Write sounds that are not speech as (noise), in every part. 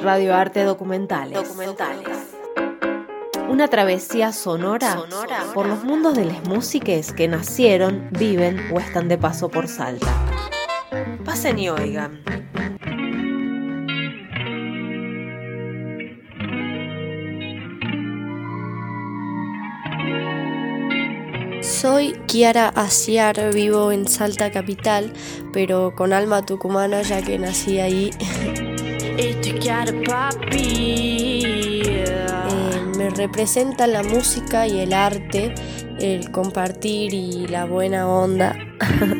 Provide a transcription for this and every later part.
Radioarte Documentales. Documentales. Una travesía sonora, sonora, por los mundos de las músicas que nacieron, viven o están de paso por Salta. Pasen y oigan. Soy Kiara Asiar, vivo en Salta Capital, pero con alma tucumana ya que nací ahí. (laughs) Eh, me representa la música y el arte, el compartir y la buena onda. (laughs)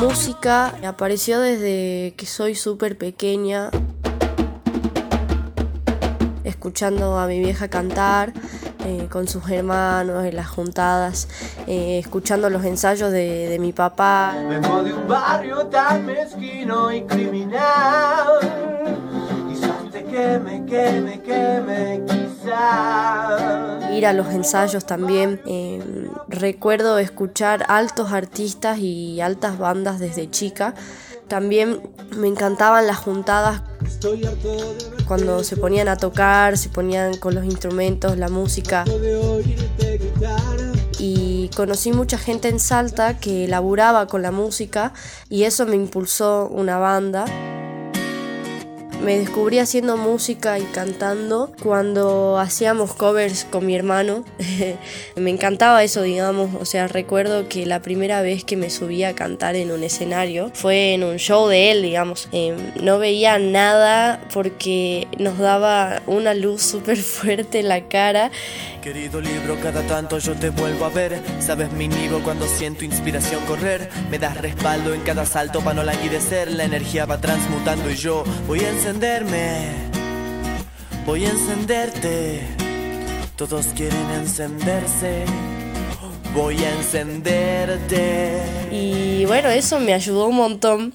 música apareció desde que soy súper pequeña, escuchando a mi vieja cantar eh, con sus hermanos en las juntadas, eh, escuchando los ensayos de, mi papá. Vengo de un barrio tan mezquino y criminal. Quizás. Ir a los ensayos también. Eh, recuerdo escuchar altos artistas y altas bandas desde chica. También me encantaban las juntadas cuando se ponían a tocar, se ponían con los instrumentos, la música. Y conocí mucha gente en Salta que laburaba con la música y eso me impulsó una banda. Me descubrí haciendo música y cantando cuando hacíamos covers con mi hermano. (laughs) me encantaba eso, digamos. O sea, recuerdo que la primera vez que me subí a cantar en un escenario fue en un show de él, digamos. Eh, no veía nada porque nos daba una luz súper (laughs) fuerte en la cara Querido libro, cada tanto yo te vuelvo a ver. Sabes mi nido cuando siento inspiración correr. Me das respaldo en cada salto para no languidecer. La energía va transmutando y yo voy a encenderme. Voy a encenderte. Todos quieren encenderse. Voy a encenderte. Y bueno, eso me ayudó un montón.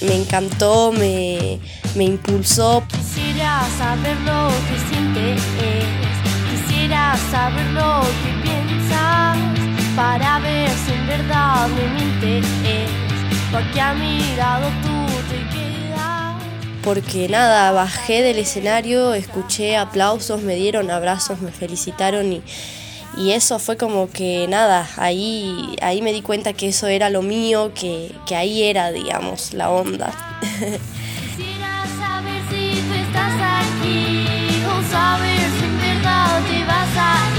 Me encantó, me, me impulsó. Quisiera saber lo que sientes, quisiera saber lo que piensas, para ver si en verdad me mientes, porque a mi lado tú. Porque nada, bajé del escenario, escuché aplausos, me dieron abrazos, me felicitaron y, y eso fue como que nada, ahí, ahí me di cuenta que eso era lo mío, que, que ahí era, digamos, la onda. Quisiera saber si estás aquí o saber si en verdad te vas a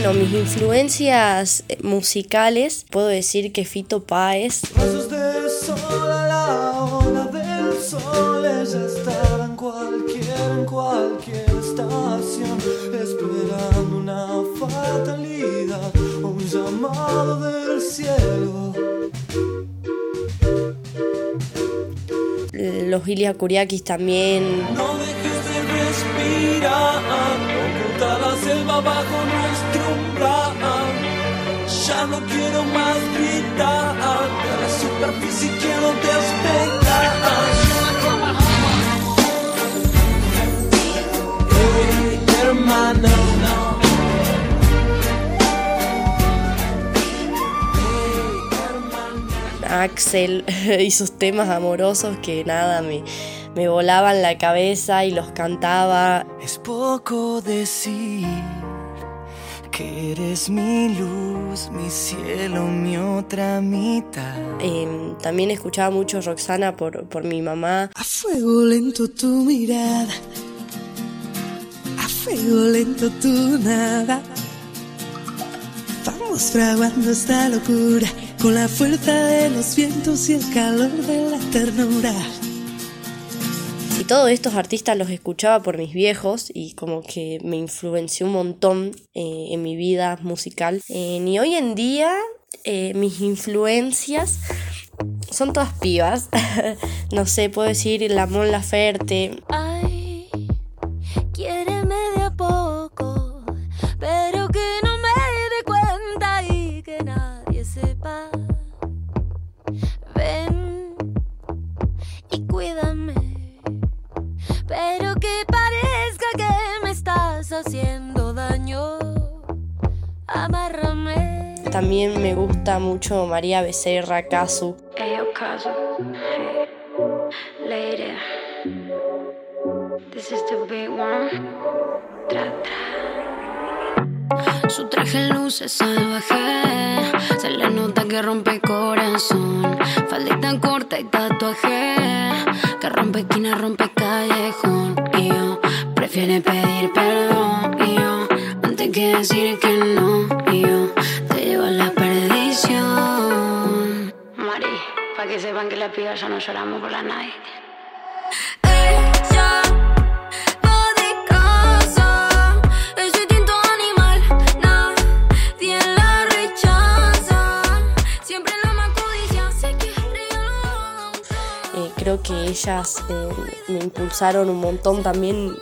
bueno, mis influencias eh, musicales, puedo decir que Fito Páez, Pasos de sol a la hora del sol. Ella estaba en cualquier, en cualquier estación. Esperando una fatalidad o un llamado del cielo. los Ilia Kuriakis también, No dejes de respirar, oculta la selva bajo nuestro umbral. Ya no quiero más gritar, de la superficie quiero despegar. Hermano, no. Axel (laughs) y sus temas amorosos que nada, me, me volaban la cabeza y los cantaba. Es poco decir que eres mi luz, mi cielo, mi otra mitad. Eh, también escuchaba mucho Roxana por, por mi mamá. A fuego lento tu mirada, a fuego lento tu nada. Vamos fraguando esta locura con la fuerza de los vientos y el calor de la ternura. Todos estos artistas los escuchaba por mis viejos y como que me influenció un montón eh, en mi vida musical. Eh, y hoy en día eh, mis influencias son todas pibas. (laughs) no sé, puedo decir la Mon Laferte, Ay, También me gusta mucho María Becerra, Casu. Hey, Okazu. Hey. Lady. This is the big one. Tra, tra. Su traje luce salvaje. Se le nota que rompe corazón. Faldita corta y tatuaje. Que rompe esquina, rompe callejón. Y yo prefiere pedir perdón. Y yo antes que decir que no. Y yo para que sepan que las pibas ya no lloramos por la night. Ella va de casa, ese tinto animal, nadie creo que ellas eh, me impulsaron un montón también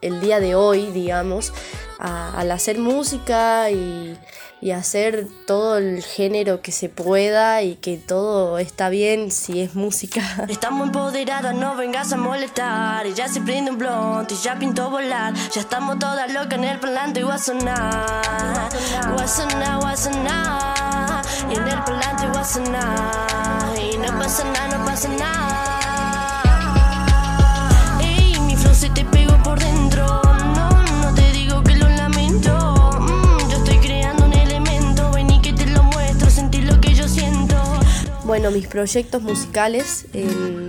el día de hoy, digamos, a- al hacer música y, y hacer todo el género que se pueda y que todo está bien si es música. (laughs) Estamos empoderadas, no vengas a molestar. Y ya se prende un blunt y ya pintó volar. Ya estamos todas locas en el parlante y va a sonar. Bueno, mis proyectos musicales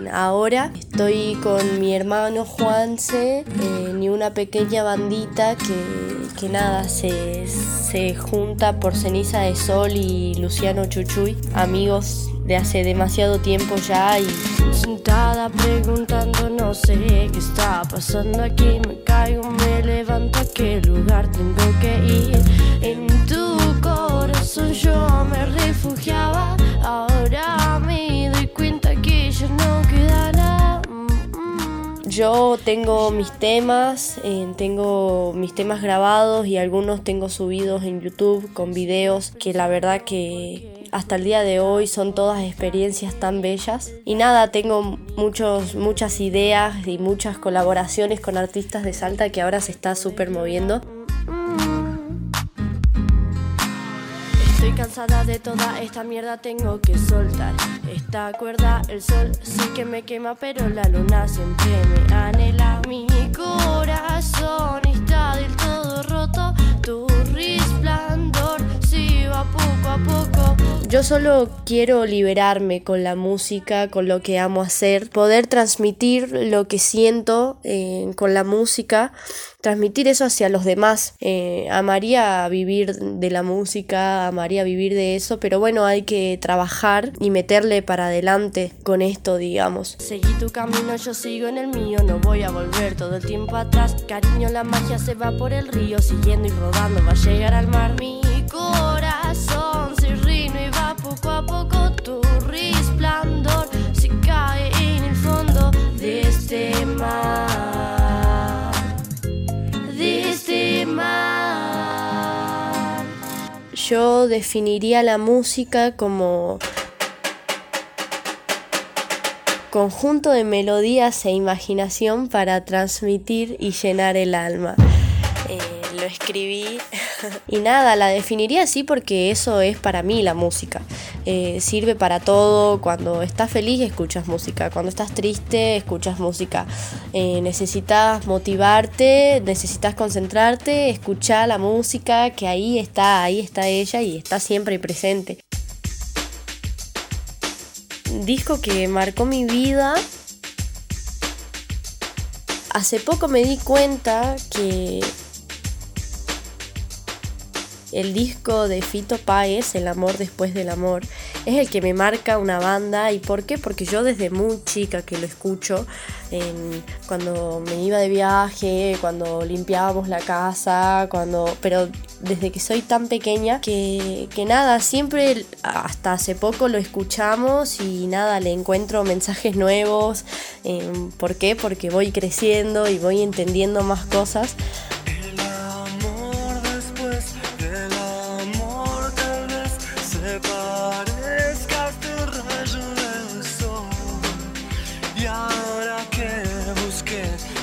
ahora estoy con mi hermano Juanse en y una pequeña bandita que, que nada se, se junta por Ceniza de Sol y Luciano Chuchuy, amigos de hace demasiado tiempo ya y Sentada preguntando, no sé qué está pasando aquí. Me caigo, me levanto, a qué lugar tengo que ir. En tu corazón yo me refugiaba. Yo tengo mis temas, eh, tengo mis temas grabados y algunos tengo subidos en YouTube con videos que la verdad que hasta el día de hoy son todas experiencias tan bellas. Y nada, tengo muchos, muchas ideas y muchas colaboraciones con artistas de Salta que ahora se está súper moviendo. Estoy cansada de toda esta mierda, tengo que soltar esta cuerda. El sol sí que me quema, pero la luna siempre me anhela. Mi corazón está poco a poco. Yo solo quiero liberarme con la música, con lo que amo hacer, poder transmitir lo que siento eh, con la música, transmitir eso hacia los demás. Eh, amaría vivir de la música, amaría vivir de eso, pero bueno, hay que trabajar y meterle para adelante con esto, digamos. Seguí tu camino, yo sigo en el mío, no voy a volver todo el tiempo atrás. Cariño, la magia se va por el río, siguiendo y rodando, va a llegar al mar. Mi corazón Yo definiría la música como conjunto de melodías e imaginación para transmitir y llenar el alma. Eh, lo escribí (laughs) y nada, la definiría así porque eso es para mí la música. Eh, sirve para todo, cuando estás feliz escuchas música, cuando estás triste escuchas música, Eh, necesitas motivarte, necesitas concentrarte, escuchar la música que ahí está, ahí está ella y está siempre presente. Disco que marcó mi vida. Hace poco me di cuenta que el disco de Fito Páez, El amor después del amor, es el que me marca una banda. ¿Y por qué? Porque yo desde muy chica que lo escucho, cuando me iba de viaje, cuando limpiábamos la casa, cuando. Pero desde que soy tan pequeña que, que nada, siempre hasta hace poco lo escuchamos y nada, le encuentro mensajes nuevos. em, ¿Por qué? Porque voy creciendo y voy entendiendo más cosas.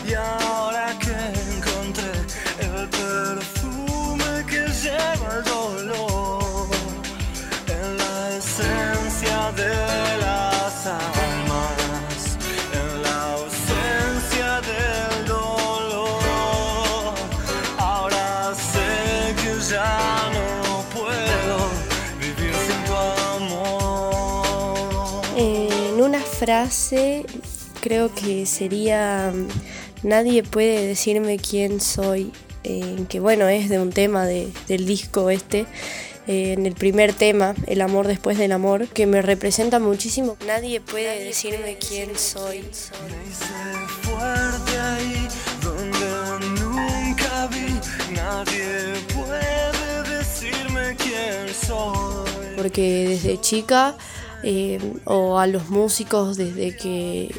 y ahora que encontré el perfume que lleva el dolor en la esencia de las almas, en la ausencia del dolor. Ahora sé que ya no puedo vivir sin tu amor. En una frase creo que sería nadie puede decirme quién soy, eh, que bueno, es de un tema de, del disco este. eh, en el primer tema, El amor después del amor, que me representa muchísimo. Nadie puede decirme quién soy. Me hice fuerte ahí donde nunca vi. Nadie puede decirme quién soy. porque desde chica eh, o a los músicos desde que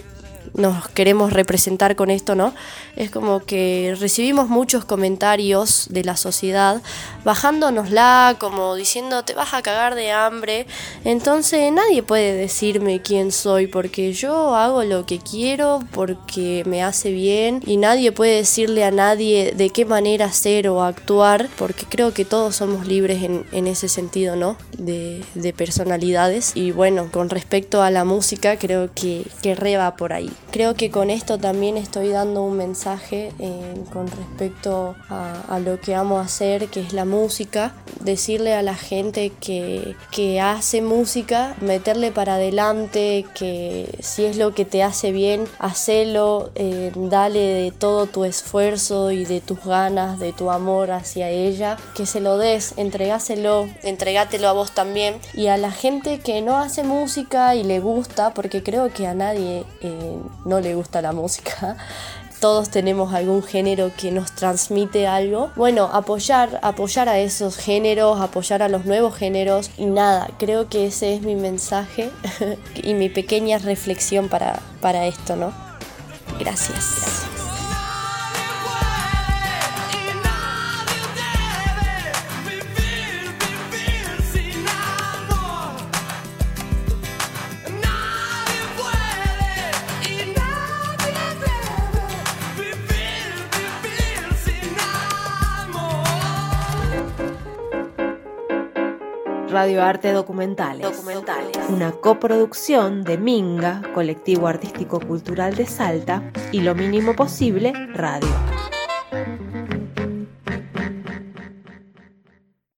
nos queremos representar con esto, ¿no? Es como que recibimos muchos comentarios de la sociedad bajándonosla, como diciendo te vas a cagar de hambre. Entonces nadie puede decirme quién soy porque yo hago lo que quiero, porque me hace bien y nadie puede decirle a nadie de qué manera ser o actuar porque creo que todos somos libres en, en ese sentido, ¿no? De, de personalidades. Y bueno, con respecto a la música creo que, que re va por ahí. Creo que con esto también estoy dando un mensaje eh, con respecto a, lo que amo hacer, que es la música. Decirle a la gente que, que hace música, meterle para adelante, que si es lo que te hace bien, hacelo, eh, dale de todo tu esfuerzo y de tus ganas, de tu amor hacia ella, que se lo des, entregáselo, entregátelo a vos también. Y a la gente que no hace música y le gusta, porque creo que a nadie eh, no le gusta la música. Todos tenemos algún género que nos transmite algo. Bueno, apoyar, apoyar a esos géneros, apoyar a los nuevos géneros y nada, creo que ese es mi mensaje (laughs) y mi pequeña reflexión para, para esto, ¿no? Gracias. gracias. Radio Arte Documentales. Una coproducción de Minga, Colectivo Artístico Cultural de Salta, y Lo Mínimo Posible, Radio.